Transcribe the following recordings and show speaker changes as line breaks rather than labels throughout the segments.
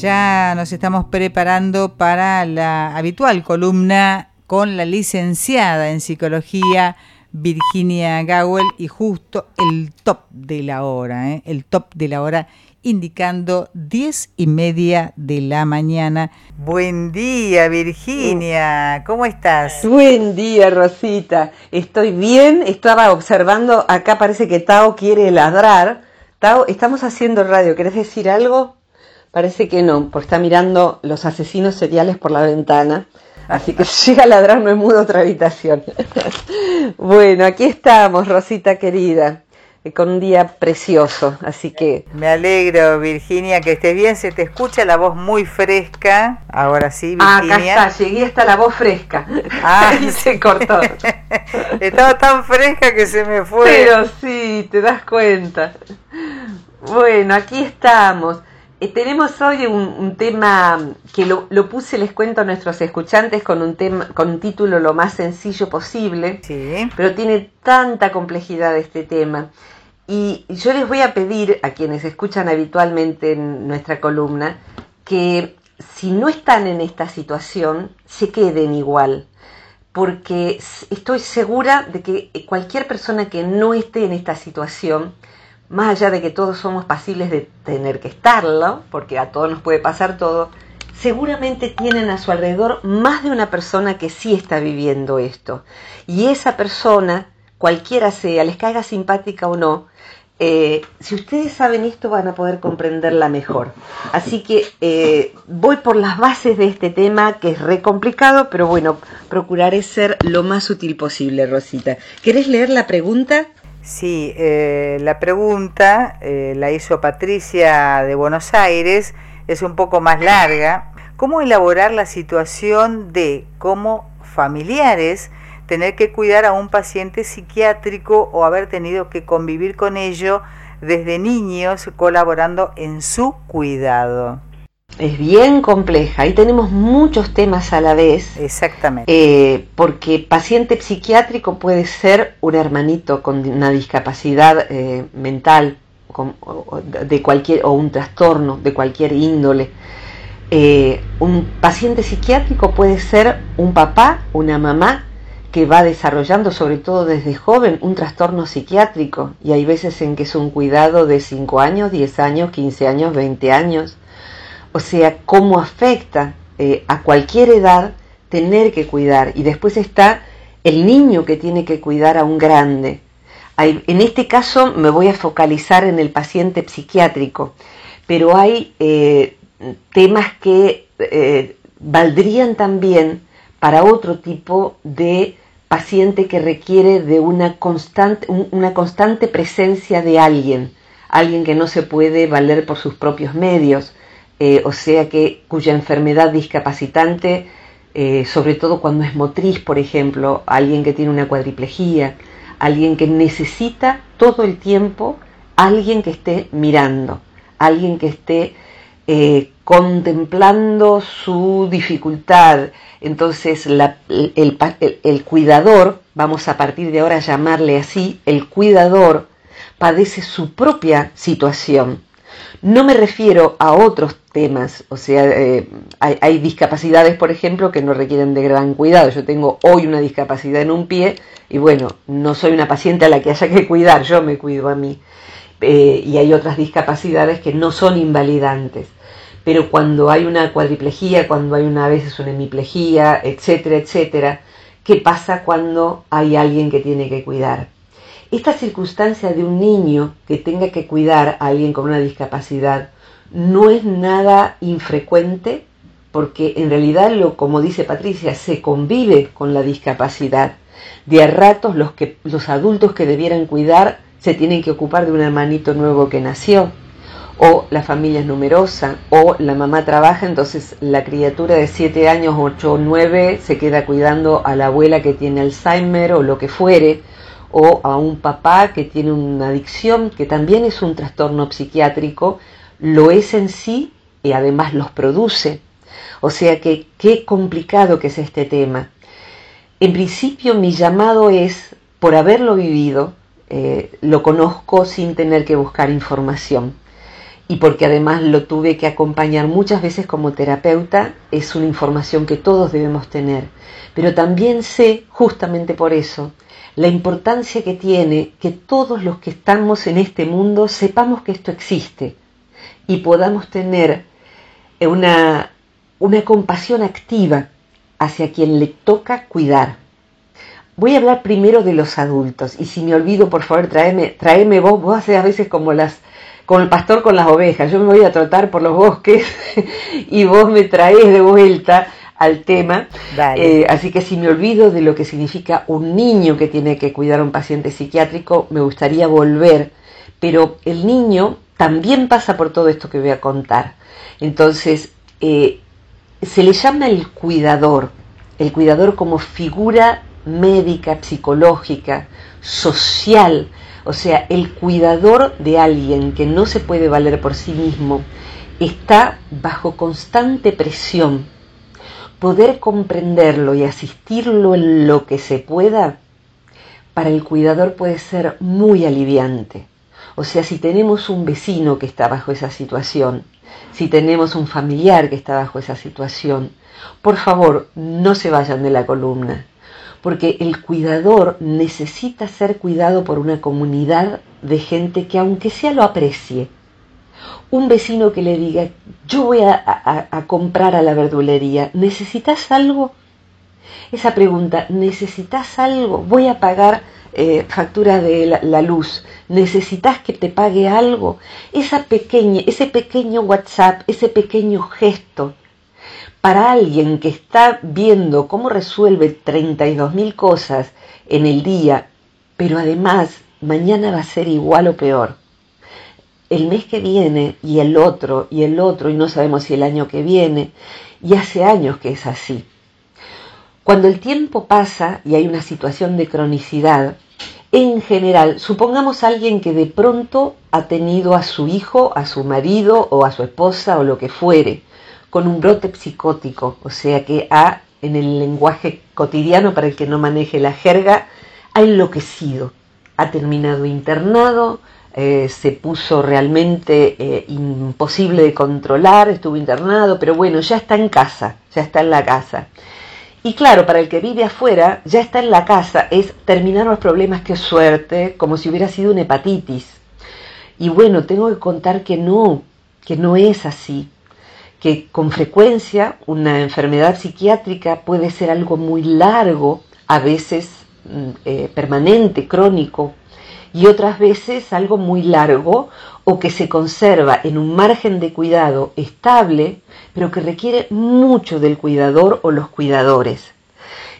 Ya nos estamos preparando para la habitual columna con la licenciada en psicología Virginia Gowell y justo el top de la hora, ¿eh? el top de la hora indicando diez y media de la mañana. Buen día Virginia, ¿cómo estás?
Buen día Rosita, estoy bien, estaba observando, acá parece que Tao quiere ladrar. Tao, estamos haciendo radio, ¿querés decir algo? Parece que no, porque está mirando los asesinos seriales por la ventana. Así que llega a ladrar, me mudo a otra habitación. bueno, aquí estamos, Rosita querida, eh, con un día precioso, así que...
Me alegro, Virginia, que estés bien, se te escucha la voz muy fresca. Ahora sí,
Virginia. Ah, acá está, llegué hasta la voz fresca. Ah, y se cortó.
Estaba tan fresca que se me fue.
Pero sí, te das cuenta. Bueno, aquí estamos. Eh, tenemos hoy un, tema que lo, puse, les cuento a nuestros escuchantes, con un, tema, con un título lo más sencillo posible, pero tiene tanta complejidad este tema. Y yo les voy a pedir a quienes escuchan habitualmente en nuestra columna que si no están en esta situación, se queden igual, porque estoy segura de que cualquier persona que no esté en esta situación, más allá de que todos somos pasibles de tener que estarlo, porque a todos nos puede pasar todo, seguramente tienen a su alrededor más de una persona que sí está viviendo esto. Y esa persona, cualquiera sea, les caiga simpática o no, eh, si ustedes saben esto van a poder comprenderla mejor. Así que eh, voy por las bases de este tema que es re complicado, pero bueno, procuraré ser lo más útil posible, Rosita. ¿Querés leer la pregunta?
Sí, eh, la pregunta eh, la hizo Patricia de Buenos Aires, es un poco más larga. ¿Cómo elaborar la situación de como familiares tener que cuidar a un paciente psiquiátrico o haber tenido que convivir con ello desde niños colaborando en su cuidado?
Es bien compleja y tenemos muchos temas a la vez.
Exactamente.
Eh, porque paciente psiquiátrico puede ser un hermanito con una discapacidad eh, mental de cualquier, o un trastorno de cualquier índole. Eh, un paciente psiquiátrico puede ser un papá, una mamá que va desarrollando, sobre todo desde joven, un trastorno psiquiátrico. Y hay veces en que es un cuidado de 5 años, 10 años, 15 años, 20 años o sea, cómo afecta eh, a cualquier edad tener que cuidar. Y después está el niño que tiene que cuidar a un grande. en este caso me voy a focalizar en el paciente psiquiátrico, pero hay eh, temas que eh, valdrían también para otro tipo de paciente que requiere de una constante, una constante presencia de alguien, alguien que no se puede valer por sus propios medios, eh, o sea que cuya enfermedad discapacitante, eh, sobre todo cuando es motriz, por ejemplo, alguien que tiene una cuadriplejía, alguien que necesita todo el tiempo alguien que esté mirando, alguien que esté eh, contemplando su dificultad. Entonces el cuidador, vamos a partir de ahora a llamarle así, el cuidador padece su propia situación no me refiero a otros temas, o sea, eh, hay, discapacidades, por ejemplo, que no requieren de gran cuidado. Yo tengo hoy una discapacidad en un pie y bueno, no soy una paciente a la que haya que cuidar, yo me cuido a mí. Eh, y hay otras discapacidades que no son invalidantes. Pero cuando hay una cuadriplejía, cuando hay una a veces una hemiplejía, etcétera, etcétera, ¿qué pasa cuando hay alguien que tiene que cuidar? Esta circunstancia de un niño que tenga que cuidar a alguien con una discapacidad no es nada infrecuente porque en realidad, lo, como dice Patricia, se convive con la discapacidad. De a ratos los, que, los adultos que debieran cuidar se tienen que ocupar de un hermanito nuevo que nació. o la familia es numerosa, o la mamá trabaja, entonces la criatura de 7 años, 8 o 9 se queda cuidando a la abuela que tiene Alzheimer o lo que fuere, o a un papá que tiene una adicción, que también es un trastorno psiquiátrico, lo es en sí y además los produce. O sea que qué complicado que es este tema. En principio mi llamado es, por haberlo vivido, eh, lo conozco sin tener que buscar información y porque además lo tuve que acompañar muchas veces como terapeuta, es una información que todos debemos tener. Pero también sé, justamente por eso, la importancia que tiene que todos los que estamos en este mundo sepamos que esto existe y podamos tener una, una compasión activa hacia quien le toca cuidar. Voy a hablar primero de los adultos y si me olvido, por favor, tráeme, tráeme vos, vos haces a veces como las con el pastor con las ovejas. Yo me voy a trotar por los bosques y vos me traes de vuelta al tema. Eh, así que si me olvido de lo que significa un niño que tiene que cuidar a un paciente psiquiátrico, me gustaría volver. Pero el niño también pasa por todo esto que voy a contar. Entonces, eh, se le llama el cuidador, el cuidador como figura médica, psicológica, social, o sea, el cuidador de alguien que no se puede valer por sí mismo está bajo constante presión. Poder comprenderlo y asistirlo en lo que se pueda, para el cuidador puede ser muy aliviante. O sea, si tenemos un vecino que está bajo esa situación, si tenemos un familiar que está bajo esa situación, por favor, no se vayan de la columna porque el cuidador necesita ser cuidado por una comunidad de gente que aunque sea lo aprecie. Un vecino que le diga, yo voy a, comprar a la verdulería, ¿necesitas algo? Esa pregunta, ¿necesitas algo? Voy a pagar eh, factura de la, luz, ¿necesitas que te pague algo? Esa pequeña, ese pequeño WhatsApp, ese pequeño gesto, para alguien que está viendo cómo resuelve 32.000 cosas en el día, pero además mañana va a ser igual o peor. El mes que viene y el otro y el otro y no sabemos si el año que viene y hace años que es así. Cuando el tiempo pasa y hay una situación de cronicidad, en general, supongamos alguien que de pronto ha tenido a su hijo, a su marido o a su esposa o lo que fuere, con un brote psicótico, o sea que ha, en el lenguaje cotidiano para el que no maneje la jerga, ha enloquecido, ha terminado internado, eh, se puso realmente eh, imposible de controlar, estuvo internado, pero bueno, ya está en casa, ya está en la casa. Y claro, para el que vive afuera, ya está en la casa, es terminar los problemas, que suerte, como si hubiera sido una hepatitis. Y bueno, tengo que contar que no, que no es así que con frecuencia una enfermedad psiquiátrica puede ser algo muy largo, a veces mm, eh, permanente, crónico, y otras veces algo muy largo o que se conserva en un margen de cuidado estable, pero que requiere mucho del cuidador o los cuidadores.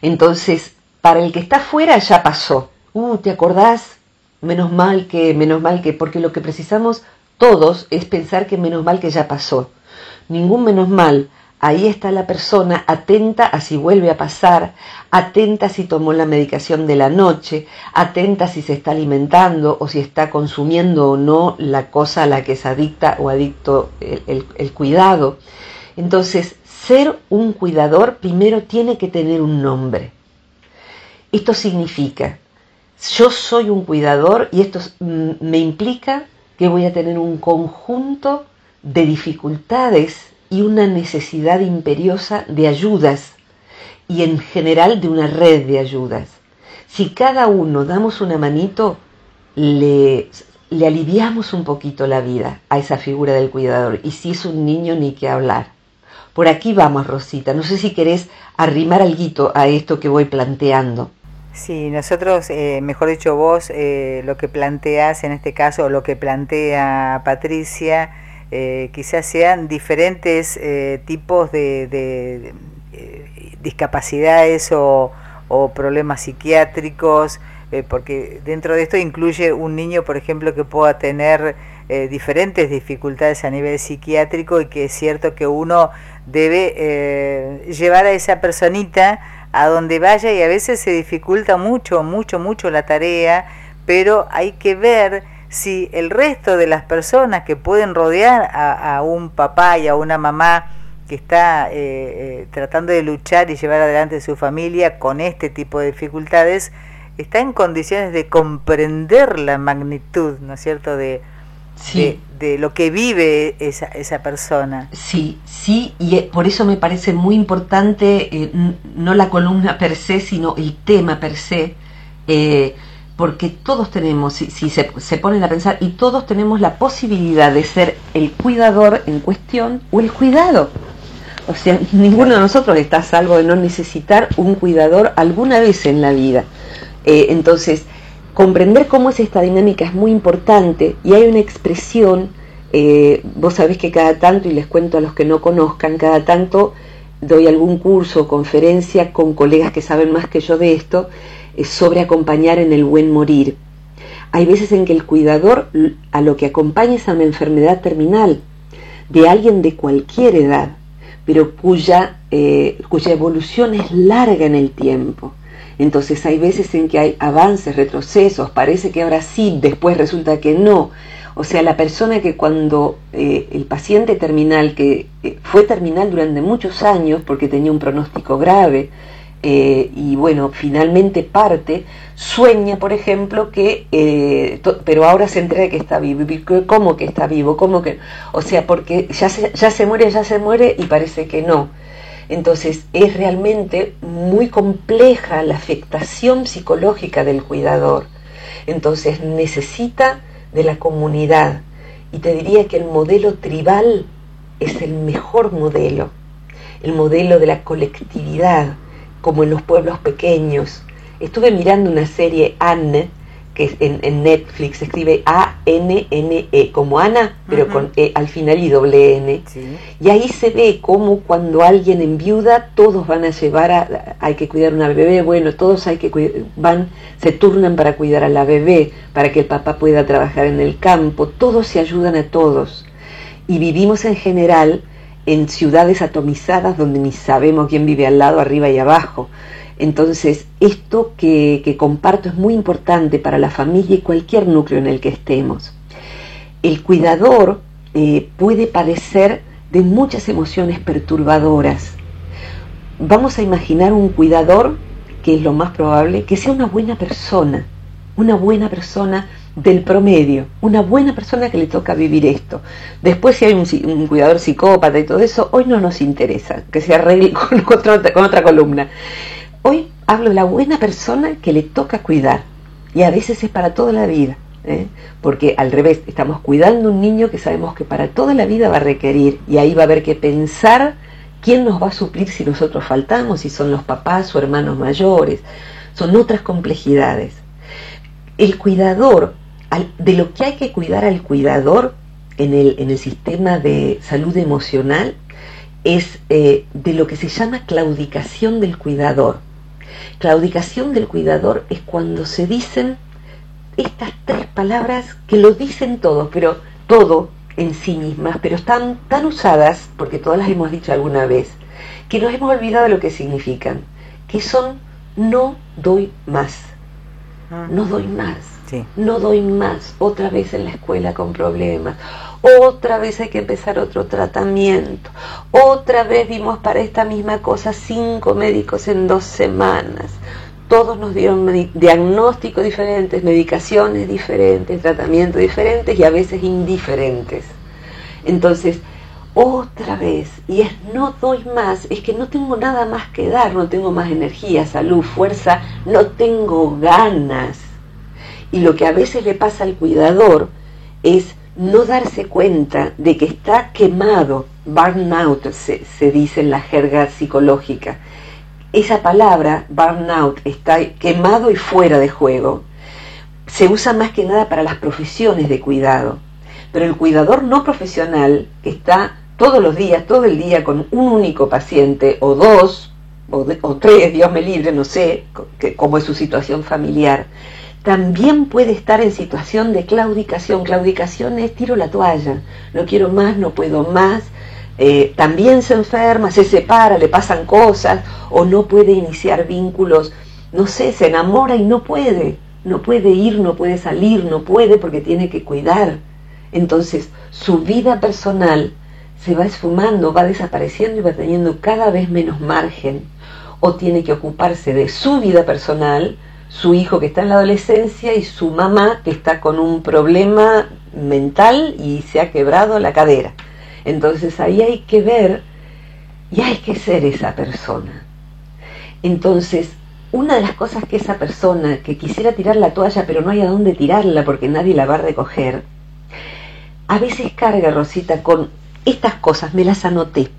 Entonces, para el que está fuera ya pasó. Uh, ¿te acordás? Menos mal que, menos mal que, porque lo que precisamos todos es pensar que menos mal que ya pasó ningún menos mal. Ahí está la persona atenta a si vuelve a pasar, atenta si tomó la medicación de la noche, atenta si se está alimentando o si está consumiendo o no la cosa a la que es adicta o adicto el, el cuidado. Entonces, ser un cuidador primero tiene que tener un nombre. Esto significa, yo soy un cuidador y esto me implica que voy a tener un conjunto de dificultades y una necesidad imperiosa de ayudas y en general de una red de ayudas. Si cada uno damos una manito, le, le aliviamos un poquito la vida a esa figura del cuidador. Y si es un niño, ni que hablar. Por aquí vamos, Rosita. No sé si querés arrimar algo a esto que voy planteando.
Sí, nosotros, eh, mejor dicho vos, eh, lo que planteas en este caso, lo que plantea Patricia, eh, quizás sean diferentes eh, tipos de, eh, discapacidades o, problemas psiquiátricos, porque dentro de esto incluye un niño, por ejemplo, que pueda tener eh, diferentes dificultades a nivel psiquiátrico y que es cierto que uno debe eh, llevar a esa personita a donde vaya y a veces se dificulta mucho, mucho, mucho la tarea, pero hay que ver si el resto de las personas que pueden rodear a, un papá y a una mamá que está eh, eh, tratando de luchar y llevar adelante su familia con este tipo de dificultades, está en condiciones de comprender la magnitud, ¿no es cierto?, de, de, lo que vive esa, esa persona.
Sí, sí, y eh, por eso me parece muy importante no la columna per se, sino el tema per se, porque todos tenemos, si, se, se, ponen a pensar, y todos tenemos la posibilidad de ser el cuidador en cuestión o el cuidado. O sea, ninguno de nosotros está a salvo de no necesitar un cuidador alguna vez en la vida. Eh, entonces, comprender cómo es esta dinámica es muy importante y hay una expresión, eh, vos sabés que cada tanto, y les cuento a los que no conozcan, cada tanto doy algún curso o conferencia con colegas que saben más que yo de esto, sobre acompañar en el buen morir. Hay veces en que el cuidador a lo que acompaña es a una enfermedad terminal de alguien de cualquier edad, pero cuya, eh, cuya evolución es larga en el tiempo. Entonces hay veces en que hay avances, retrocesos, parece que ahora sí, después resulta que no. O sea, la persona que cuando eh, el paciente terminal, que eh, fue terminal durante muchos años porque tenía un pronóstico grave, eh, y bueno, finalmente parte, sueña, por ejemplo, que, eh, pero ahora se entera que está vivo. ¿Cómo que está vivo? ¿Cómo que? O sea, porque ya se, ya se muere, ya se muere y parece que no. Entonces es realmente muy compleja la afectación psicológica del cuidador. Entonces necesita de la comunidad. Y te diría que el modelo tribal es el mejor modelo, el modelo de la colectividad como en los pueblos pequeños. Estuve mirando una serie Anne, que en, Netflix, se escribe A-N-N-E, como Ana, pero con E al final y doble N. Y ahí se ve cómo cuando alguien enviuda, todos van a llevar a, hay que cuidar a una bebé, bueno, todos hay que van, se turnan para cuidar a la bebé, para que el papá pueda trabajar en el campo, todos se ayudan a todos. Y vivimos en general en ciudades atomizadas donde ni sabemos quién vive al lado, arriba y abajo. Entonces, esto que, comparto es muy importante para la familia y cualquier núcleo en el que estemos. El cuidador eh, puede padecer de muchas emociones perturbadoras. Vamos a imaginar un cuidador, que es lo más probable, que sea una buena persona, una buena persona del promedio, una buena persona que le toca vivir esto. Después si hay un, cuidador psicópata y todo eso, hoy no nos interesa, que se arregle con, con otra columna. Hoy hablo de la buena persona que le toca cuidar y a veces es para toda la vida. ¿eh? Porque al revés, estamos cuidando un niño que sabemos que para toda la vida va a requerir y ahí va a haber que pensar quién nos va a suplir si nosotros faltamos, si son los papás o hermanos mayores. Son otras complejidades. El cuidador de lo que hay que cuidar al cuidador en el, en el sistema de salud emocional es eh, de lo que se llama claudicación del cuidador. Claudicación del cuidador es cuando se dicen estas tres palabras que lo dicen todos, pero todo en sí mismas, pero están tan usadas, porque todas las hemos dicho alguna vez, que nos hemos olvidado lo que significan, que son no doy más, ah. no doy más no doy más, otra vez en la escuela con problemas, otra vez hay que empezar otro tratamiento, otra vez vimos para esta misma cosa cinco médicos en dos semanas. Todos nos dieron diagnósticos diferentes, medicaciones diferentes, tratamientos diferentes y a veces indiferentes. Entonces, otra vez, y es no doy más, es que no tengo nada más que dar, no tengo más energía, salud, fuerza, no tengo ganas y lo que a veces le pasa al cuidador es no darse cuenta de que está quemado, burnout se, dice en la jerga psicológica. Esa palabra, burnout, está quemado y fuera de juego. Se usa más que nada para las profesiones de cuidado. Pero el cuidador no profesional, que está todos los días, todo el día con un único paciente, o dos, o, tres, Dios me libre, no sé cómo es su situación familiar, también puede estar en situación de claudicación. Claudicación es tiro la toalla, no quiero más, no puedo más. Eh, también se enferma, se separa, le pasan cosas o no puede iniciar vínculos, no sé, se enamora y no puede, no puede ir, no puede salir, no puede porque tiene que cuidar. Entonces su vida personal se va esfumando, va desapareciendo y va teniendo cada vez menos margen. O tiene que ocuparse de su vida personal, su hijo que está en la adolescencia y su mamá que está con un problema mental y se ha quebrado la cadera. Entonces ahí hay que ver y hay que ser esa persona. Entonces, una de las cosas que esa persona que quisiera tirar la toalla pero no hay a dónde tirarla porque nadie la va a recoger, a veces carga Rosita con estas cosas, me las anoté.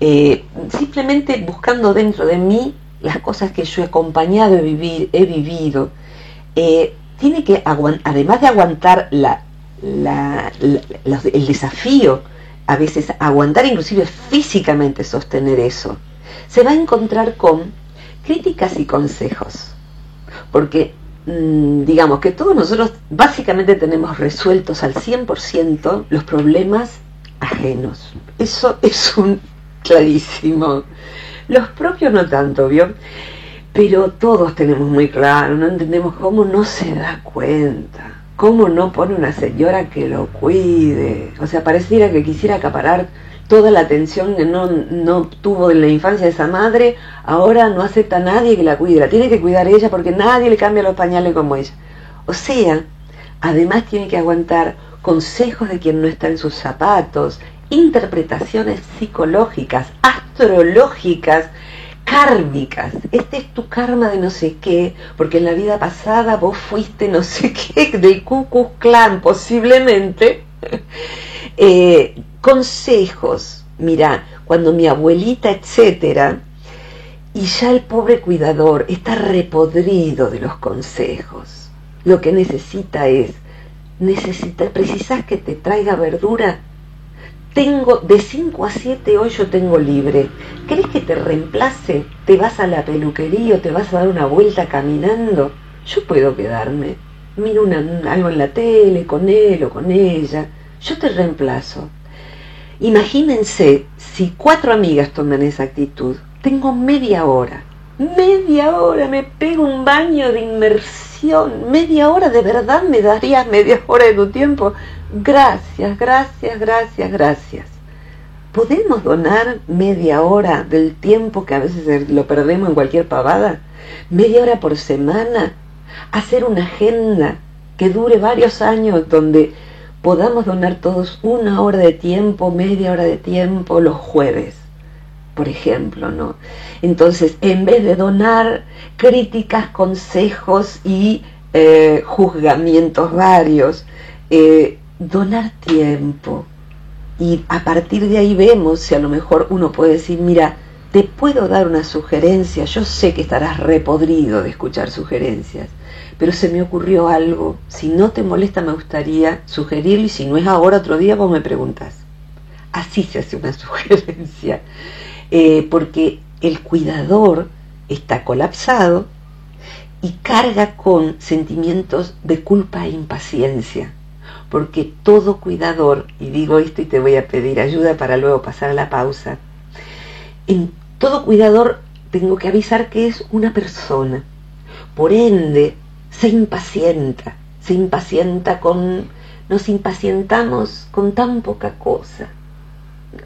Eh, simplemente buscando dentro de mí las cosas que yo he acompañado, he, vivir, he vivido, eh, tiene que, además de aguantar la, el desafío, a veces aguantar inclusive físicamente sostener eso, se va a encontrar con críticas y consejos. Porque mm, digamos que todos nosotros básicamente tenemos resueltos al 100% los problemas ajenos. Eso es un clarísimo. Los propios no tanto, ¿vio? Pero todos tenemos muy claro, no entendemos cómo no se da cuenta, cómo no pone una señora que lo cuide. O sea, pareciera que quisiera acaparar toda la atención que no, no tuvo en la infancia esa madre, ahora no acepta a nadie que la cuide, la tiene que cuidar ella porque nadie le cambia los pañales como ella. O sea, además tiene que aguantar consejos de quien no está en sus zapatos, interpretaciones psicológicas, astrológicas, kármicas. Este es tu karma de no sé qué, porque en la vida pasada vos fuiste no sé qué del Ku clan posiblemente. Eh, consejos, mira, cuando mi abuelita, etcétera, y ya el pobre cuidador está repodrido de los consejos. Lo que necesita es, necesita, precisas que te traiga verdura, tengo de 5 a 7 hoy yo tengo libre. ¿Crees que te reemplace? ¿Te vas a la peluquería o te vas a dar una vuelta caminando? Yo puedo quedarme. Miro algo en la tele con él o con ella. Yo te reemplazo. Imagínense si cuatro amigas toman esa actitud. Tengo media hora. Media hora me pego un baño de inmersión. Media hora de verdad me darías media hora de tu tiempo. Gracias, gracias, gracias, gracias. ¿Podemos donar media hora del tiempo que a veces lo perdemos en cualquier pavada? Media hora por semana. Hacer una agenda que dure varios años donde podamos donar todos una hora de tiempo, media hora de tiempo los jueves, por ejemplo, ¿no? Entonces, en vez de donar críticas, consejos y eh, juzgamientos varios, eh, donar tiempo. Y a partir de ahí vemos si a lo mejor uno puede decir, mira, te puedo dar una sugerencia, yo sé que estarás repodrido de escuchar sugerencias, pero se me ocurrió algo, si no te molesta me gustaría sugerirlo y si no es ahora otro día vos me preguntas. Así se hace una sugerencia, eh, porque el cuidador está colapsado y carga con sentimientos de culpa e impaciencia porque todo cuidador, y digo esto y te voy a pedir ayuda para luego pasar a la pausa, en todo cuidador tengo que avisar que es una persona. Por ende, se impacienta, se impacienta con, nos impacientamos con tan poca cosa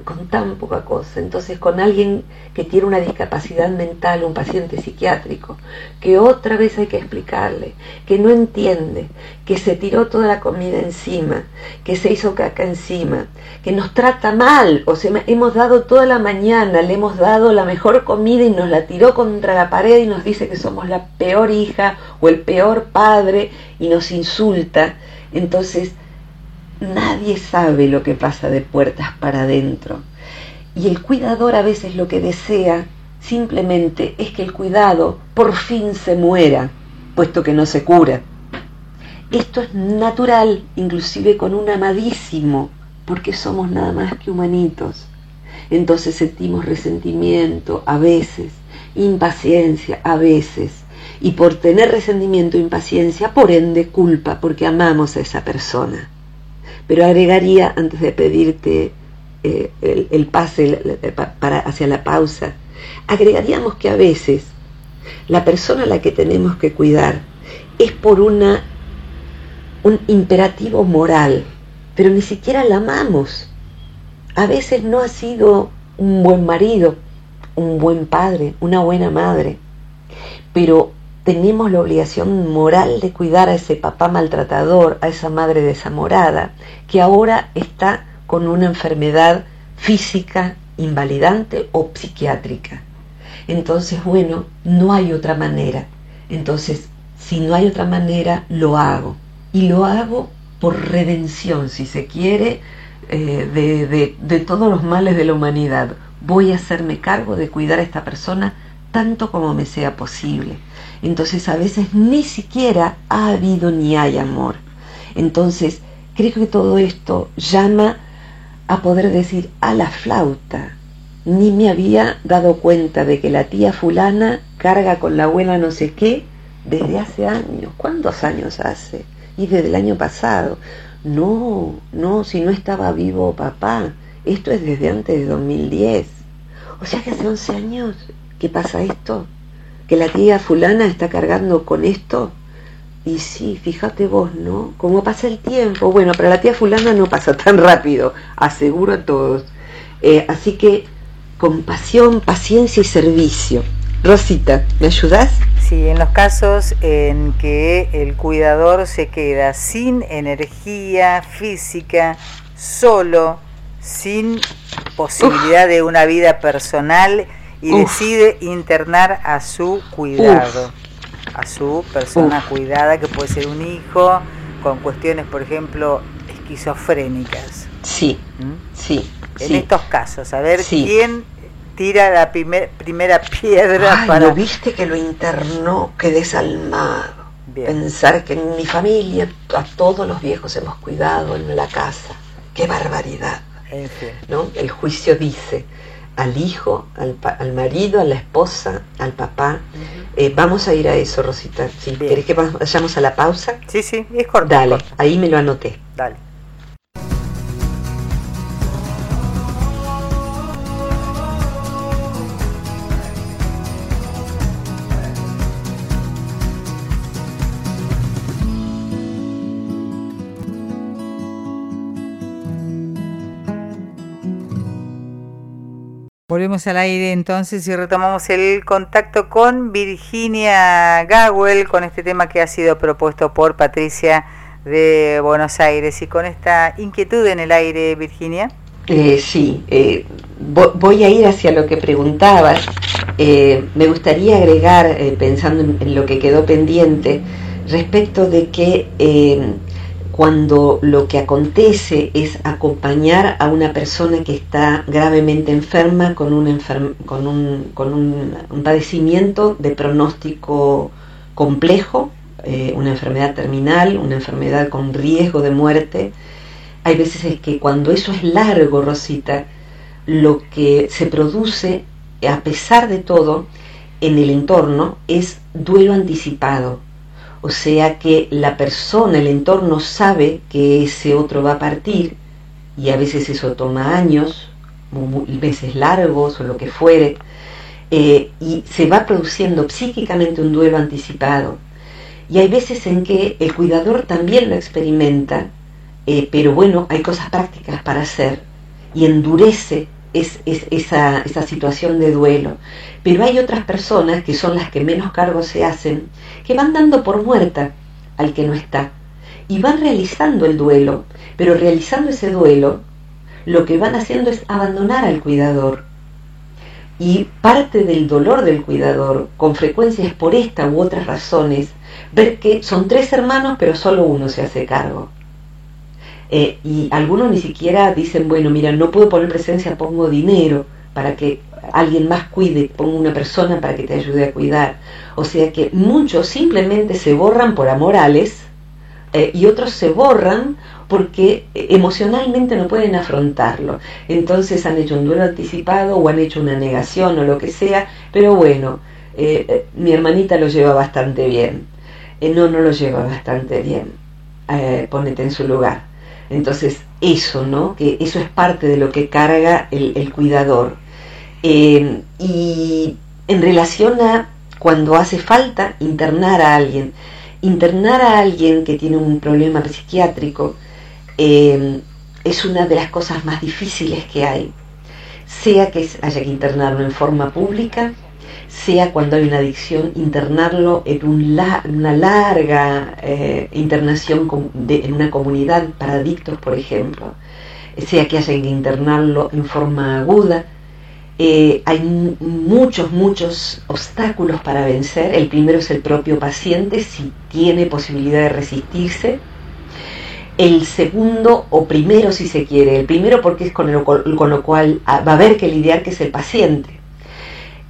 con tan poca cosa. Entonces, con alguien que tiene una discapacidad mental, un paciente psiquiátrico, que otra vez hay que explicarle, que no entiende, que se tiró toda la comida encima, que se hizo caca encima, que nos trata mal, o sea, hemos dado toda la mañana, le hemos dado la mejor comida y nos la tiró contra la pared y nos dice que somos la peor hija o el peor padre y nos insulta. Entonces, Nadie sabe lo que pasa de puertas para adentro. Y el cuidador a veces lo que desea simplemente es que el cuidado por fin se muera, puesto que no se cura. Esto es natural, inclusive con un amadísimo, porque somos nada más que humanitos. Entonces sentimos resentimiento a veces, impaciencia a veces, Y por tener resentimiento e impaciencia, por ende culpa, porque amamos a esa persona. Pero agregaría, antes de pedirte eh, el, pase para, hacia la pausa, agregaríamos que a veces la persona a la que tenemos que cuidar es por una, un imperativo moral, pero ni siquiera la amamos. A veces no ha sido un buen marido, un buen padre, una buena madre, pero tenemos la obligación moral de cuidar a ese papá maltratador, a esa madre desamorada, que ahora está con una enfermedad física invalidante o psiquiátrica. Entonces, bueno, no hay otra manera. Entonces, si no hay otra manera, lo hago. Y lo hago por redención, si se quiere, eh, de, de todos los males de la humanidad. Voy a hacerme cargo de cuidar a esta persona tanto como me sea posible. Entonces a veces ni siquiera ha habido ni hay amor. Entonces creo que todo esto llama a poder decir a la flauta. Ni me había dado cuenta de que la tía fulana carga con la abuela no sé qué desde hace años. ¿Cuántos años hace? Y desde el año pasado. No, no, si no estaba vivo papá. Esto es desde antes de 2010. O sea que hace 11 años ¿qué pasa esto? ¿Que la tía fulana está cargando con esto? Y sí, fíjate vos, ¿no? ¿Cómo pasa el tiempo? Bueno, para la tía fulana no pasa tan rápido, aseguro a todos. Eh, así que compasión, paciencia y servicio. Rosita, ¿me ayudas?
Sí, en los casos en que el cuidador se queda sin energía física, solo, sin posibilidad de una vida personal y decide internar a su cuidado, a su persona cuidada, que puede ser un hijo, con cuestiones, por ejemplo, esquizofrénicas.
Sí, ¿Mm? sí.
En estos casos, a ver quién tira la primera piedra
para... ¿Lo viste que lo internó? Qué desalmado. Pensar que en mi familia a todos los viejos hemos cuidado en la casa. ¡Qué barbaridad! ¿no? El juicio dice, al hijo, al, al, marido, a la esposa, al papá. Eh, vamos a ir a eso, Rosita. Si ¿Querés que vayamos a la pausa?
Sí, sí, es corto.
Dale, ahí me lo anoté.
Dale. Volvemos al aire entonces y retomamos el contacto con Virginia Gawel con este tema que ha sido propuesto por Patricia de Buenos Aires y con esta inquietud en el aire, Virginia.
Eh, sí, eh, voy a ir hacia lo que preguntabas. Eh, me gustaría agregar, pensando en, lo que quedó pendiente, respecto de que cuando lo que acontece es acompañar a una persona que está gravemente enferma con un, con un, padecimiento de pronóstico complejo, eh, una enfermedad terminal, una enfermedad con riesgo de muerte. Hay veces que cuando eso es largo, Rosita, lo que se produce, a pesar de todo, en el entorno es duelo anticipado o sea que la persona, el entorno sabe que ese otro va a partir y a veces eso toma años, veces largos o lo que fuere, eh, y se va produciendo psíquicamente un duelo anticipado. Y hay veces en que el cuidador también lo experimenta, eh, pero bueno, hay cosas prácticas para hacer y endurece es, esa, esa, situación de duelo. Pero hay otras personas que son las que menos cargos se hacen, que van dando por muerta al que no está. Y van realizando el duelo, pero realizando ese duelo, lo que van haciendo es abandonar al cuidador. Y parte del dolor del cuidador, con frecuencia es por esta u otras razones, ver que son tres hermanos, pero solo uno se hace cargo eh, y algunos ni siquiera dicen, bueno, mira, no puedo poner presencia, pongo dinero para que alguien más cuide, pongo una persona para que te ayude a cuidar. O sea que muchos simplemente se borran por amorales eh, y otros se borran porque emocionalmente no pueden afrontarlo. Entonces han hecho un duelo anticipado o han hecho una negación o lo que sea, pero bueno, eh, mi hermanita lo lleva bastante bien. no, no lo lleva bastante bien. ponete en su lugar. Entonces, eso, ¿no? Que eso es parte de lo que carga el, cuidador. y en relación a cuando hace falta internar a alguien, internar a alguien que tiene un problema psiquiátrico eh, es una de las cosas más difíciles que hay, sea que haya que internarlo en forma pública, sea cuando hay una adicción, internarlo en una larga eh, internación en una comunidad para adictos, por ejemplo, sea que haya que internarlo en forma aguda, eh, hay muchos, muchos obstáculos para vencer. El primero es el propio paciente, si tiene posibilidad de resistirse. El segundo, o primero si se quiere, el primero porque es con lo, con lo cual ah, va a haber que lidiar, que es el paciente.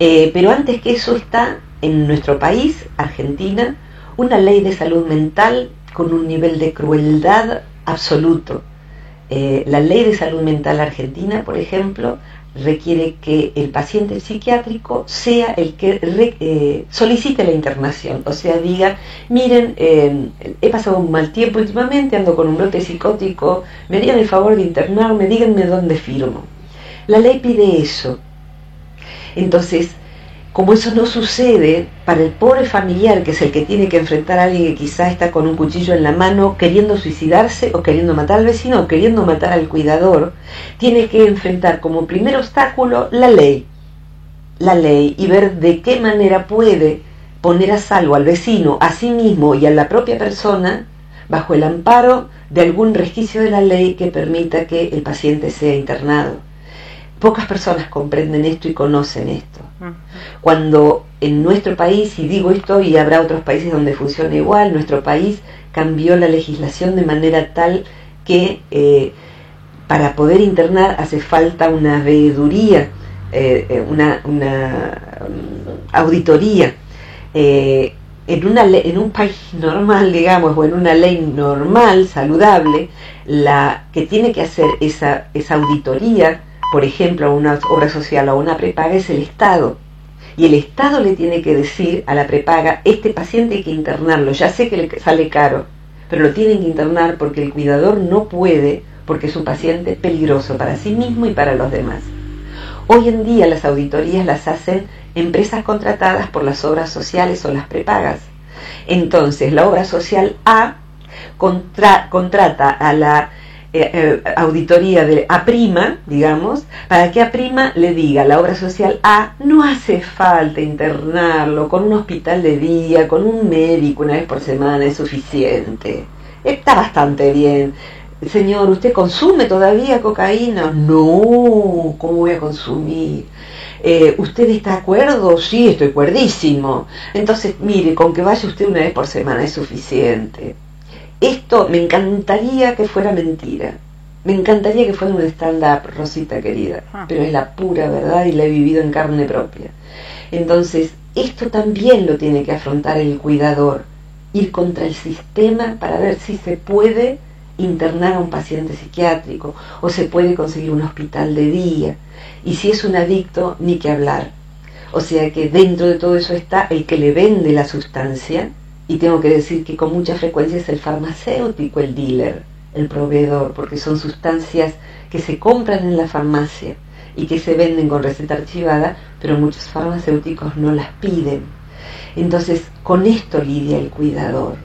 Eh, pero antes que eso está en nuestro país, Argentina, una ley de salud mental con un nivel de crueldad absoluto. Eh, la ley de salud mental argentina, por ejemplo, requiere que el paciente psiquiátrico sea el que eh, solicite la internación, o sea, diga, miren, he pasado un mal tiempo últimamente, ando con un brote psicótico, me harían el favor de internarme, díganme dónde firmo. La ley pide eso. Entonces, como eso no sucede, para el pobre familiar, que es el que tiene que enfrentar a alguien que quizás está con un cuchillo en la mano, queriendo suicidarse o queriendo matar al vecino o queriendo matar al cuidador, tiene que enfrentar como primer obstáculo la ley. La ley y ver de qué manera puede poner a salvo al vecino, a sí mismo y a la propia persona bajo el amparo de algún resquicio de la ley que permita que el paciente sea internado. Pocas personas comprenden esto y conocen esto. Cuando en nuestro país, y digo esto y habrá otros países donde funcione igual, nuestro país cambió la legislación de manera tal que eh, para poder internar hace falta una veeduría, eh, eh, una, mm, auditoría. en, una en un país normal, digamos, o en una ley normal, saludable, la que tiene que hacer esa, esa auditoría por ejemplo, a una obra social o a una prepaga es el Estado. Y el Estado le tiene que decir a la prepaga, este paciente hay que internarlo, ya sé que le sale caro, pero lo tienen que internar porque el cuidador no puede, porque es un paciente peligroso para sí mismo y para los demás. Hoy en día las auditorías las hacen empresas contratadas por las obras sociales o las prepagas. Entonces, la obra social A contrata a la eh, eh, auditoría de A prima, digamos, para que A prima le diga la obra social A, no hace falta internarlo con un hospital de día, con un médico una vez por semana es suficiente. Está bastante bien. Señor, ¿usted consume todavía cocaína? No, ¿cómo voy a consumir? Eh, ¿Usted está de acuerdo? Sí, estoy cuerdísimo. Entonces, mire, con que vaya usted una vez por semana es suficiente. Esto me encantaría que fuera mentira. Me encantaría que fuera un stand-up, Rosita querida, ah. pero es la pura verdad y la he vivido en carne propia. Entonces, esto también lo tiene que afrontar el cuidador, ir contra el sistema para ver si se puede internar a un paciente psiquiátrico o se puede conseguir un hospital de día. Y si es un adicto, ni que hablar. O sea que dentro de todo eso está el que le vende la sustancia y tengo que decir que con mucha frecuencia es el farmacéutico el dealer, el proveedor, porque son sustancias que se compran en la farmacia y que se venden con receta archivada, pero muchos farmacéuticos no las piden. Entonces, con esto lidia el cuidador.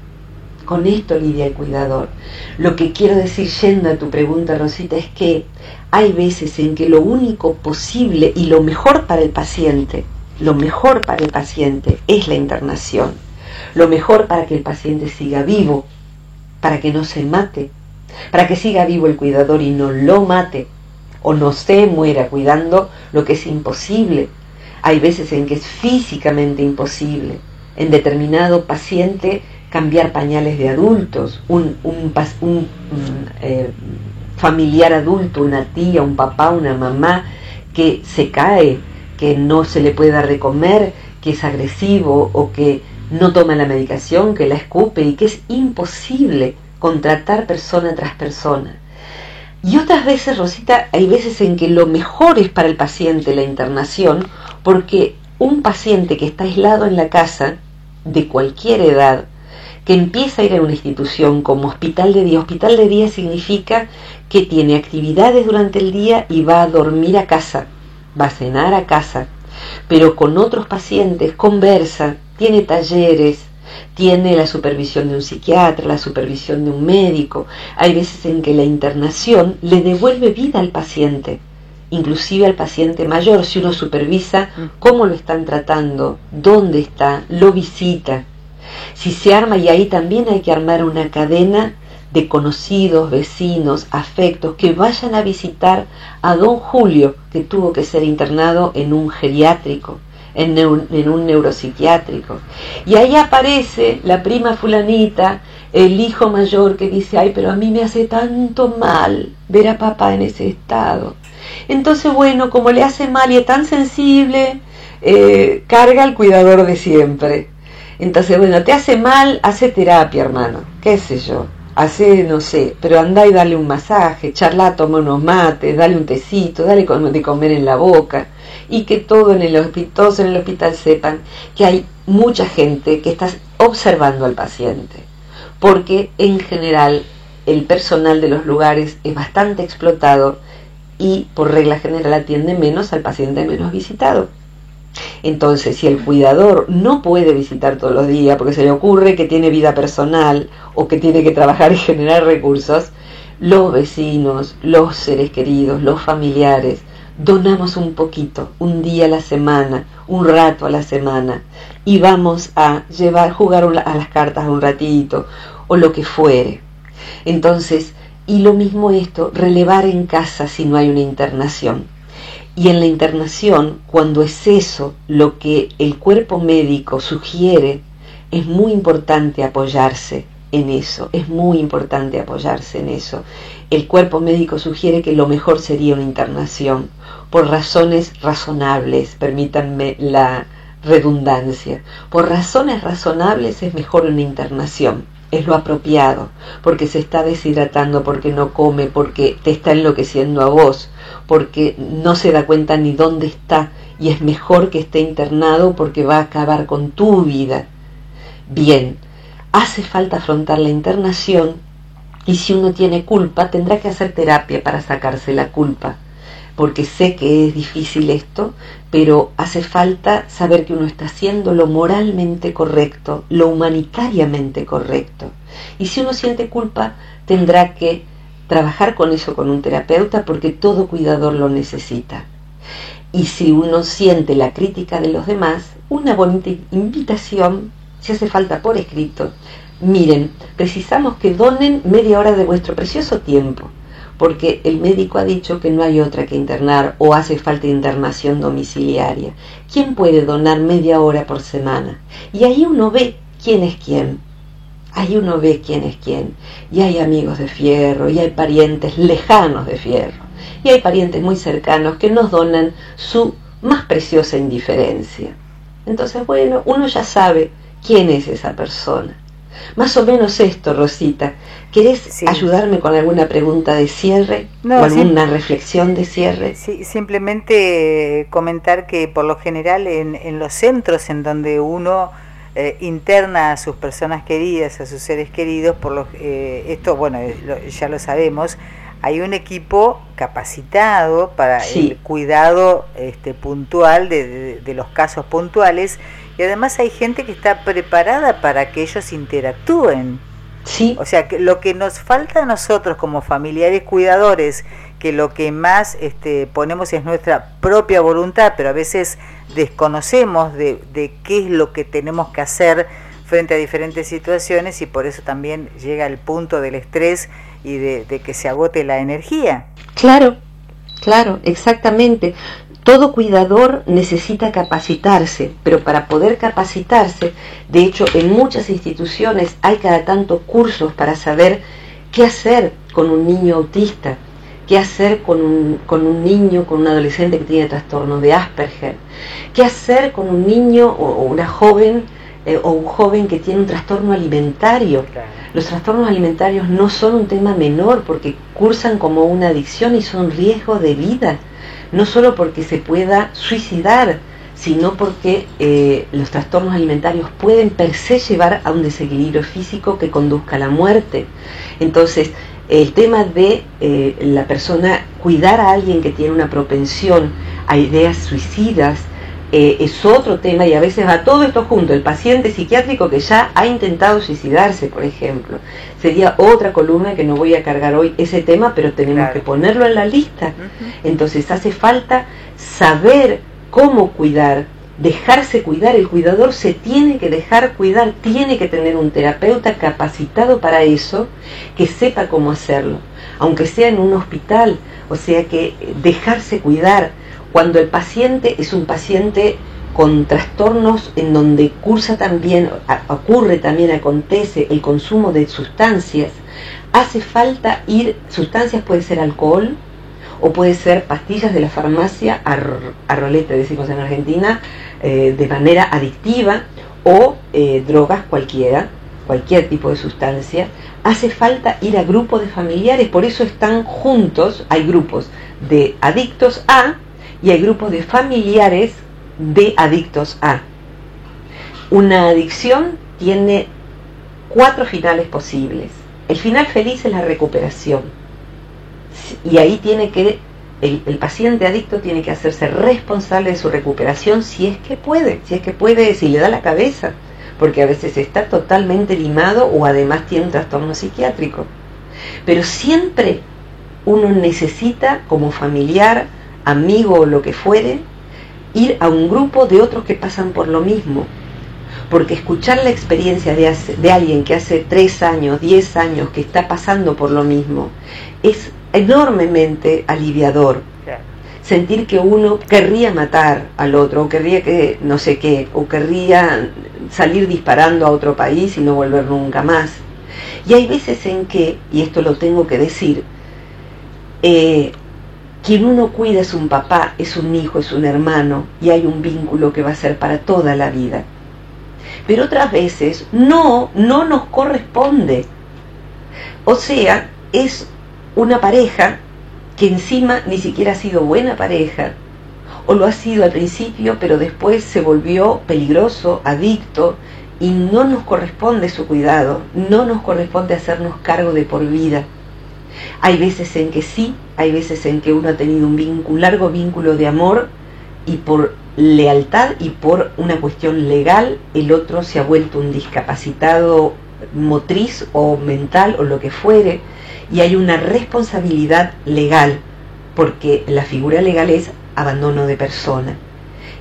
Con esto lidia el cuidador. Lo que quiero decir yendo a tu pregunta, Rosita, es que hay veces en que lo único posible y lo mejor para el paciente, lo mejor para el paciente es la internación lo mejor para que el paciente siga vivo, para que no se mate, para que siga vivo el cuidador y no lo mate o no se muera cuidando lo que es imposible. Hay veces en que es físicamente imposible. En determinado paciente cambiar pañales de adultos, un, un, eh, familiar adulto, una tía, un papá, una mamá que se cae, que no se le puede dar que es agresivo o que no toma la medicación, que la escupe y que es imposible contratar persona tras persona. Y otras veces, Rosita, hay veces en que lo mejor es para el paciente la internación porque un paciente que está aislado en la casa, de cualquier edad, que empieza a ir a una institución como hospital de día. Hospital de día significa que tiene actividades durante el día y va a dormir a casa, va a cenar a casa, pero con otros pacientes conversa, tiene talleres, tiene la supervisión de un psiquiatra, la supervisión de un médico. Hay veces en que la internación le devuelve vida al paciente, inclusive al paciente mayor, si uno supervisa mm. cómo lo están tratando, dónde está, lo visita. Si se arma, y ahí también hay que armar una cadena de conocidos, vecinos, afectos, que vayan a visitar a don Julio, que tuvo que ser internado en un geriátrico, en, un neuropsiquiátrico. Y ahí aparece la prima fulanita, el hijo mayor que dice, ay, pero a mí me hace tanto mal ver a papá en ese estado. Entonces, bueno, como le hace mal y es tan sensible, eh, carga al cuidador de siempre. Entonces, bueno, te hace mal, hace terapia, hermano, qué sé yo hace, no sé, pero anda y dale un masaje, charla, toma unos mates, dale un tecito, dale de comer en la boca y que todo en el todos en el hospital sepan que hay mucha gente que está observando al paciente, porque en general el personal de los lugares es bastante explotado y por regla general atiende menos al paciente menos visitado. Entonces, si el cuidador no puede visitar todos los días porque se le ocurre que tiene vida personal o que tiene que trabajar y generar recursos, los vecinos, los seres queridos, los familiares, donamos un poquito, un día a la semana, un rato a la semana, y vamos a llevar, jugar a las cartas un ratito, o lo que fuere. Entonces, y lo mismo esto, relevar en casa si no hay una internación. Y en la internación, cuando es eso lo que el cuerpo médico sugiere, es muy importante apoyarse en eso, es muy importante apoyarse en eso. El cuerpo médico sugiere que lo mejor sería una internación, por razones razonables, permítanme la redundancia, por razones razonables es mejor una internación, es lo apropiado, porque se está deshidratando, porque no come, porque te está enloqueciendo a vos, porque no se da cuenta ni dónde está. Y es mejor que esté internado porque va a acabar con tu vida. Bien, hace falta afrontar la internación y si uno tiene culpa tendrá que hacer terapia para sacarse la culpa, porque sé que es difícil esto, pero hace falta saber que uno está haciendo lo moralmente correcto, lo humanitariamente correcto. Y si uno siente culpa, tendrá que trabajar con eso con un terapeuta porque todo cuidador lo necesita. Y si uno siente la crítica de los demás, una bonita invitación, si hace falta por escrito, miren, precisamos que donen media hora de vuestro precioso tiempo, porque el médico ha dicho que no hay otra que internar o hace falta internación domiciliaria. ¿Quién puede donar media hora por semana? Y ahí uno ve quién es quién ahí uno ve quién es quién. Y hay amigos de fierro, y hay parientes lejanos de fierro, y hay parientes muy cercanos que nos donan su más preciosa indiferencia. Entonces, bueno, uno ya sabe quién es esa persona. Más o menos esto, Rosita. ¿Querés ayudarme con alguna pregunta de cierre o alguna reflexión de cierre?
Sí, simplemente comentar que por lo general en, en los centros en donde uno eh, interna a sus personas queridas, a sus seres queridos, por los, eh, esto, bueno, eh, ya lo sabemos, hay un equipo capacitado para el cuidado este, puntual de, los casos puntuales y además hay gente que está preparada para que ellos interactúen. Sí. O sea, que lo que nos falta a nosotros como familiares cuidadores, que lo que más este, ponemos es nuestra propia voluntad, pero a veces desconocemos de, qué es lo que tenemos que hacer frente a diferentes situaciones y por eso también llega el punto del estrés y de, que se agote la energía.
Claro, claro, exactamente. Todo cuidador necesita capacitarse, pero para poder capacitarse, de hecho en muchas instituciones hay cada tanto cursos para saber qué hacer con un niño autista, qué hacer con un, con un niño, con un adolescente que tiene trastorno de Asperger, qué hacer con un niño o, una joven eh, o un joven que tiene un trastorno alimentario. Los trastornos alimentarios no son un tema menor porque cursan como una adicción y son riesgos de vida, no solo porque se pueda suicidar, sino porque eh, los trastornos alimentarios pueden per se llevar a un desequilibrio físico que conduzca a la muerte. Entonces, el tema de eh, la persona cuidar a alguien que tiene una propensión a ideas suicidas, eh, es otro tema y a veces va todo esto junto. El paciente psiquiátrico que ya ha intentado suicidarse, por ejemplo, sería otra columna que no voy a cargar hoy ese tema, pero tenemos que ponerlo en la lista. Entonces hace falta saber cómo cuidar, dejarse cuidar. El cuidador se tiene que dejar cuidar, tiene que tener un terapeuta capacitado para eso, que sepa cómo hacerlo, aunque sea en un hospital. O sea que dejarse cuidar cuando el paciente es un paciente con trastornos en donde cursa también, ocurre también, acontece el consumo de sustancias, hace falta ir, sustancias puede ser alcohol o puede ser pastillas de la farmacia a, rolete, decimos en Argentina, eh, de manera adictiva o eh, drogas cualquiera, cualquier tipo de sustancia, hace falta ir a grupos de familiares, por eso están juntos, hay grupos de adictos a y hay grupos de familiares de adictos a. Una adicción tiene cuatro finales posibles. El final feliz es la recuperación. Y ahí tiene que, el, paciente adicto tiene que hacerse responsable de su recuperación si es que puede, si es que puede, si le da la cabeza, porque a veces está totalmente limado o además tiene un trastorno psiquiátrico. Pero siempre uno necesita como familiar amigo o lo que fuere, ir a un grupo de otros que pasan por lo mismo. Porque escuchar la experiencia de, de alguien que hace tres años, diez años, que está pasando por lo mismo, es enormemente aliviador. Sentir que uno querría matar al otro, o querría que no sé qué, o querría salir disparando a otro país y no volver nunca más. Y hay veces en que, y esto lo tengo que decir, eh, quien uno cuida es un papá, es un hijo, es un hermano y hay un vínculo que va a ser para toda la vida. Pero otras veces no, no nos corresponde. O sea, es una pareja que encima ni siquiera ha sido buena pareja, o lo ha sido al principio, pero después se volvió peligroso, adicto, y no nos corresponde su cuidado, no nos corresponde hacernos cargo de por vida. Hay veces en que sí, hay veces en que uno ha tenido un, vínculo, largo vínculo de amor y por lealtad y por una cuestión legal el otro se ha vuelto un discapacitado motriz o mental o lo que fuere y hay una responsabilidad legal porque la figura legal es abandono de persona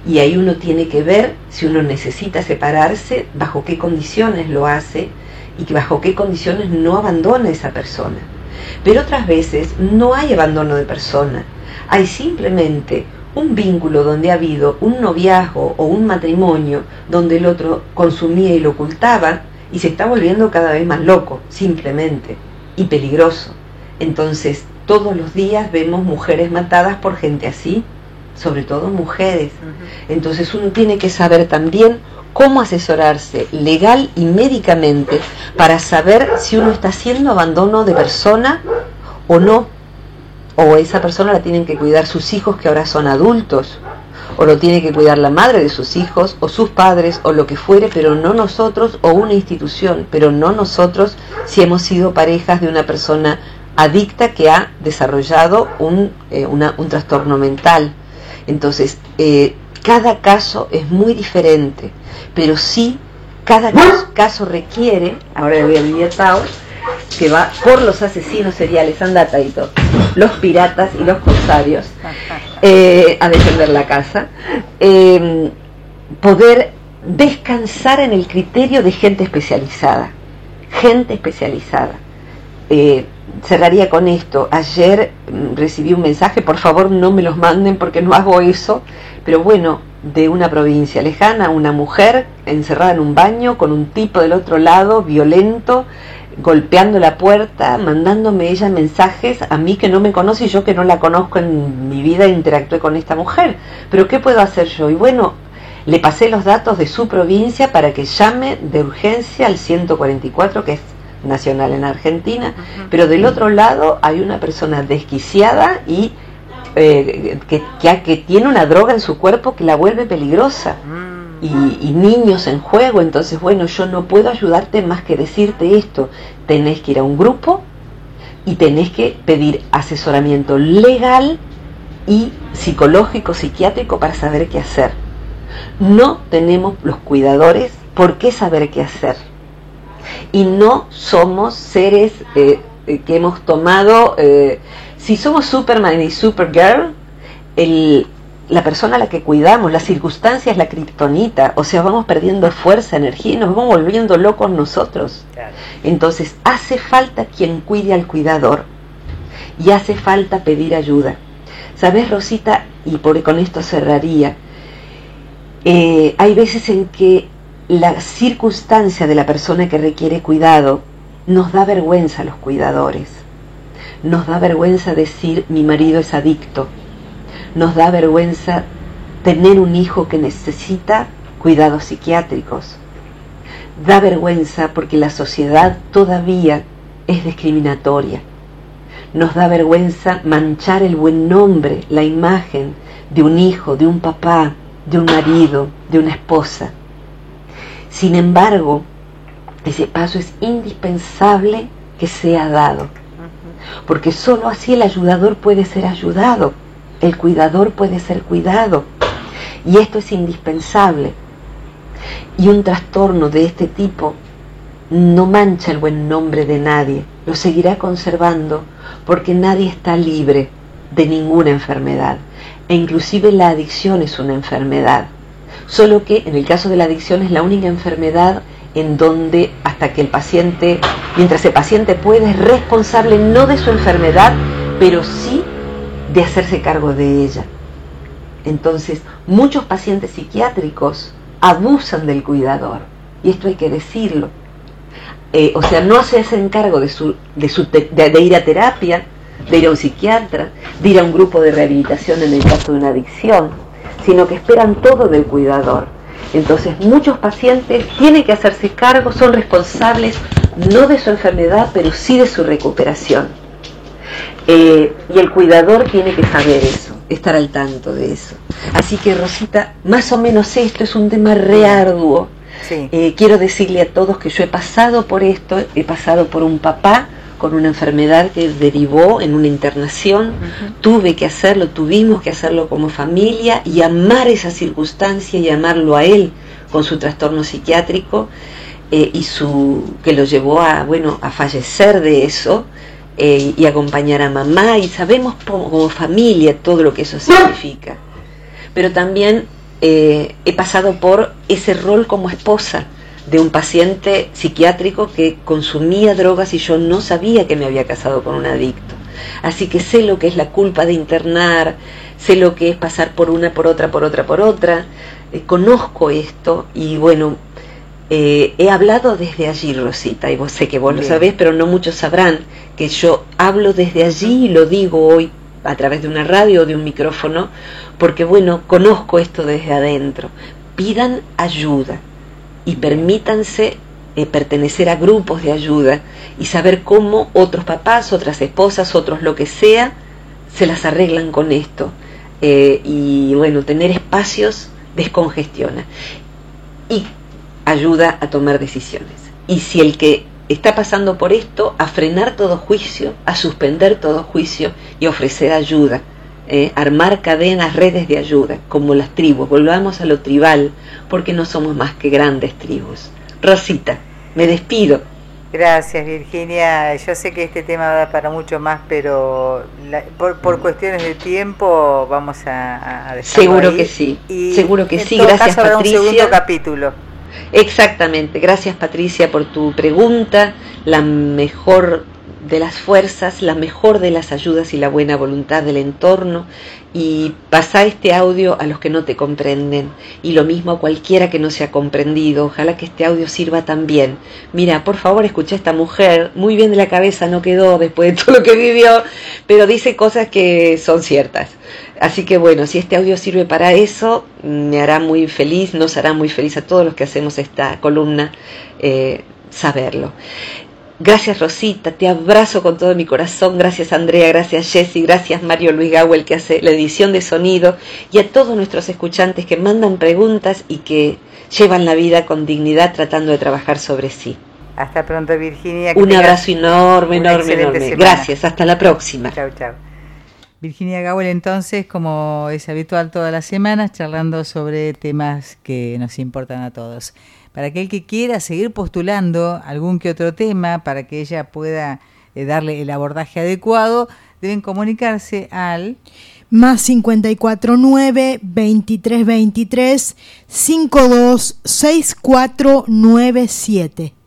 y ahí uno tiene que ver si uno necesita separarse, bajo qué condiciones lo hace y bajo qué condiciones no abandona a esa persona. Pero otras veces no hay abandono de persona, hay simplemente un vínculo donde ha habido un noviazgo o un matrimonio donde el otro consumía y lo ocultaba y se está volviendo cada vez más loco, simplemente, y peligroso. Entonces, todos los días vemos mujeres matadas por gente así, sobre todo mujeres. Entonces uno tiene que saber también cómo asesorarse legal y médicamente para saber si uno está haciendo abandono de persona o no. O esa persona la tienen que cuidar sus hijos que ahora son adultos, o lo tiene que cuidar la madre de sus hijos, o sus padres, o lo que fuere, pero no nosotros, o una institución, pero no nosotros si hemos sido parejas de una persona adicta que ha desarrollado un, eh, un trastorno mental. Entonces, eh, cada caso es muy diferente, pero sí cada caso requiere, ahora le voy a Lidia Tao, que va por los asesinos seriales, todo, los piratas y los corsarios, eh, a defender la casa, em, poder descansar en el criterio de gente especializada, gente especializada. Eh, cerraría con esto. Ayer mm, recibí un mensaje, por favor no me los manden porque no hago eso, pero bueno, de una provincia lejana, una mujer encerrada en un baño con un tipo del otro lado, violento, golpeando la puerta, mandándome ella mensajes a mí que no me conoce y yo que no la conozco en mi vida interactué con esta mujer. Pero ¿qué puedo hacer yo? Y bueno, le pasé los datos de su provincia para que llame de urgencia al 144, que es nacional en Argentina, pero del otro lado hay una persona desquiciada y eh, que, que, tiene una droga en su cuerpo que la vuelve peligrosa. Mm. Y, y, niños en juego, entonces bueno, yo no puedo ayudarte más que decirte esto, tenés que ir a un grupo y tenés que pedir asesoramiento legal y psicológico, psiquiátrico para saber qué hacer. No tenemos los cuidadores por qué saber qué hacer. Y no somos seres eh, eh, que hemos tomado, eh, si somos Superman y Supergirl, el, la persona a la que cuidamos, la circunstancia es la kriptonita, o sea, vamos perdiendo fuerza, energía y nos vamos volviendo locos nosotros. Entonces, hace falta quien cuide al cuidador y hace falta pedir ayuda. ¿Sabes, Rosita? Y por, con esto cerraría. Eh, hay veces en que la circunstancia de la persona que requiere cuidado nos da vergüenza a los cuidadores. Nos da vergüenza decir mi marido es adicto. Nos da vergüenza tener un hijo que necesita cuidados psiquiátricos. Da vergüenza porque la sociedad todavía es discriminatoria. Nos da vergüenza manchar el buen nombre, la imagen de un hijo, de un papá, de un marido, de una esposa. Sin embargo, ese paso es indispensable que sea dado, porque sólo así el ayudador puede ser ayudado, el cuidador puede ser cuidado, y esto es indispensable. Y un trastorno de este tipo no mancha el buen nombre de nadie, lo seguirá conservando porque nadie está libre de ninguna enfermedad, e inclusive la adicción es una enfermedad, solo que en el caso de la adicción es la única enfermedad en donde hasta que el paciente, mientras el paciente puede, es responsable no de su enfermedad, pero sí de hacerse cargo de ella. Entonces, muchos pacientes psiquiátricos abusan del cuidador, y esto hay que decirlo. Eh, o sea, no se hacen cargo de, su, de, su de ir a terapia, de ir a un psiquiatra, de ir a un grupo de rehabilitación en el caso de una adicción, sino que esperan todo del cuidador. Entonces muchos pacientes tienen que hacerse cargo, son responsables no de su enfermedad, pero sí de su recuperación. Eh, y el cuidador tiene que saber eso, estar al tanto de eso. Así que Rosita, más o menos esto es un tema rearduo. Eh, quiero decirle a todos que yo he pasado por esto, he pasado por un papá con una enfermedad que derivó en una internación, tuve que hacerlo, tuvimos que hacerlo como familia y amar esa circunstancia y amarlo a él con su trastorno psiquiátrico eh, y su que lo llevó a bueno a fallecer de eso eh, y acompañar a mamá. Y sabemos como, familia todo lo que eso significa. Pero también eh, he pasado por ese rol como esposa de un paciente psiquiátrico que consumía drogas y yo no sabía que me había casado con un adicto. Así que sé lo que es la culpa de internar, sé lo que es pasar por una, por otra, por otra, por otra. Eh, conozco esto y bueno, eh, he hablado desde allí, Rosita, y vos sé que vos lo sabés, pero no muchos sabrán que yo hablo desde allí y lo digo hoy a través de una radio o de un micrófono, porque bueno, conozco esto desde adentro. Pidan ayuda, y permítanse eh, pertenecer a grupos de ayuda y saber cómo otros papás, otras esposas, otros lo que sea, se las arreglan con esto. Eh, y bueno, tener espacios descongestiona y ayuda a tomar decisiones. Y si el que está pasando por esto, a frenar todo juicio, a suspender todo juicio y ofrecer ayuda eh, armar cadenas, redes de ayuda, como las tribus. Volvamos a lo tribal, porque no somos más que grandes tribus. Rosita, me despido.
Gracias, Virginia. Yo sé que este tema da para mucho más, pero por, cuestiones de tiempo vamos a, a
Seguro que sí. Seguro que sí. Gracias, Patricia. un segundo
capítulo.
Exactamente. Gracias, Patricia, por tu pregunta. La mejor de las fuerzas, la mejor de las ayudas y la buena voluntad del entorno y pasa este audio a los que no te comprenden y lo mismo a cualquiera que no se ha comprendido. Ojalá que este audio sirva también. Mira, por favor, escucha a esta mujer, muy bien de la cabeza no quedó después de todo lo que vivió, pero dice cosas que son ciertas. Así que bueno, si este audio sirve para eso, me hará muy feliz, nos hará muy feliz a todos los que hacemos esta columna eh, saberlo. Gracias Rosita, te abrazo con todo mi corazón. Gracias Andrea, gracias Jessy, gracias Mario Luis Gawel que hace la edición de sonido y a todos nuestros escuchantes que mandan preguntas y que llevan la vida con dignidad tratando de trabajar sobre sí.
Hasta pronto Virginia.
Un abrazo enorme, enorme, enorme. Gracias, hasta la próxima.
Chao, chao. Virginia Gawel entonces, como es habitual todas las semanas, charlando sobre temas que nos importan a todos para aquel que quiera seguir postulando algún que otro tema para que ella pueda eh, darle el abordaje adecuado, deben comunicarse al
más 549 2323 526497.